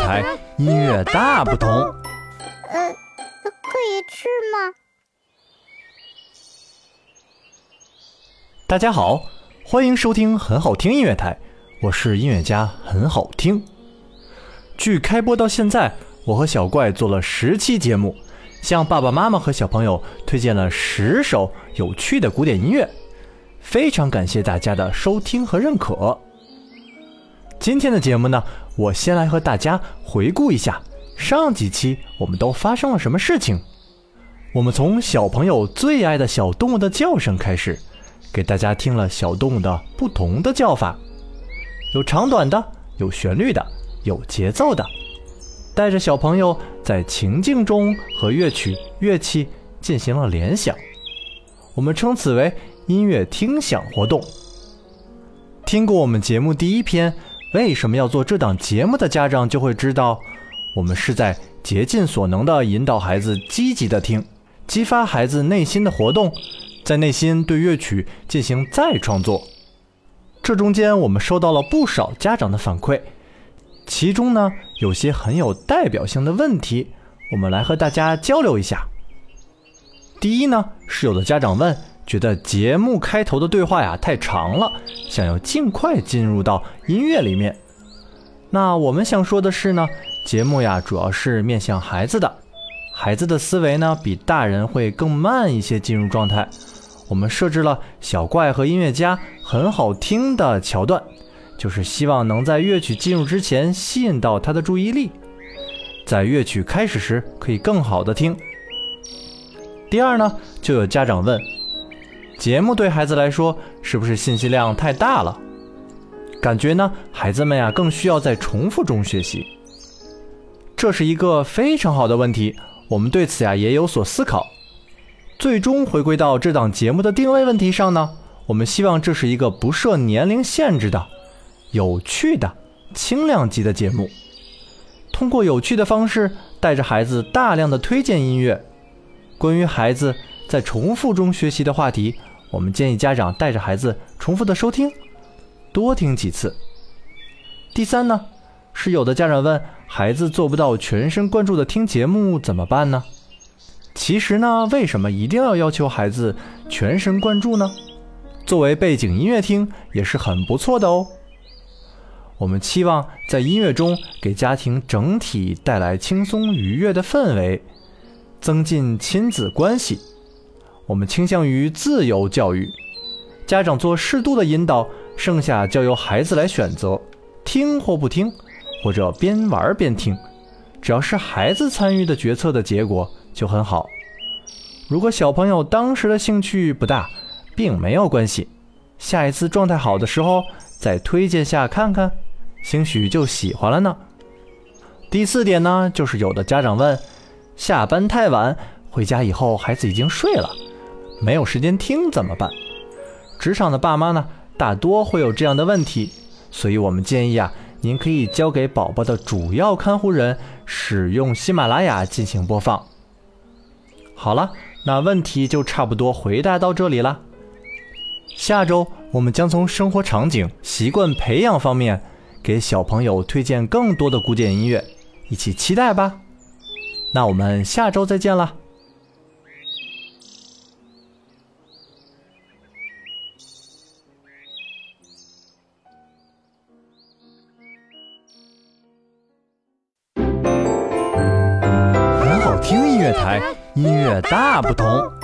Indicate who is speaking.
Speaker 1: 台，音乐大不同。
Speaker 2: 呃，可以吃吗？
Speaker 1: 大家好，欢迎收听很好听音乐台，我是音乐家很好听。据开播到现在，我和小怪做了十期节目，向爸爸妈妈和小朋友推荐了十首有趣的古典音乐，非常感谢大家的收听和认可。今天的节目呢，我先来和大家回顾一下上几期我们都发生了什么事情。我们从小朋友最爱的小动物的叫声开始。给大家听了小动物的不同的叫法，有长短的，有旋律的，有节奏的，带着小朋友在情境中和乐曲、乐器进行了联想，我们称此为音乐听响活动。听过我们节目第一篇为什么要做这档节目的家长就会知道，我们是在竭尽所能的引导孩子积极的听，激发孩子内心的活动。在内心对乐曲进行再创作，这中间我们收到了不少家长的反馈，其中呢有些很有代表性的问题，我们来和大家交流一下。第一呢是有的家长问，觉得节目开头的对话呀太长了，想要尽快进入到音乐里面。那我们想说的是呢，节目呀主要是面向孩子的，孩子的思维呢比大人会更慢一些进入状态。我们设置了小怪和音乐家很好听的桥段，就是希望能在乐曲进入之前吸引到他的注意力，在乐曲开始时可以更好的听。第二呢，就有家长问，节目对孩子来说是不是信息量太大了？感觉呢，孩子们呀更需要在重复中学习。这是一个非常好的问题，我们对此呀也有所思考。最终回归到这档节目的定位问题上呢，我们希望这是一个不设年龄限制的、有趣的、轻量级的节目。通过有趣的方式，带着孩子大量的推荐音乐。关于孩子在重复中学习的话题，我们建议家长带着孩子重复的收听，多听几次。第三呢，是有的家长问，孩子做不到全神贯注的听节目怎么办呢？其实呢，为什么一定要要求孩子全神贯注呢？作为背景音乐听也是很不错的哦。我们期望在音乐中给家庭整体带来轻松愉悦的氛围，增进亲子关系。我们倾向于自由教育，家长做适度的引导，剩下交由孩子来选择，听或不听，或者边玩边听，只要是孩子参与的决策的结果。就很好。如果小朋友当时的兴趣不大，并没有关系，下一次状态好的时候再推荐下看看，兴许就喜欢了呢。第四点呢，就是有的家长问，下班太晚，回家以后孩子已经睡了，没有时间听怎么办？职场的爸妈呢，大多会有这样的问题，所以我们建议啊，您可以交给宝宝的主要看护人使用喜马拉雅进行播放。好了，那问题就差不多回答到这里了。下周我们将从生活场景、习惯培养方面给小朋友推荐更多的古典音乐，一起期待吧。那我们下周再见了。乐台。音乐大不同。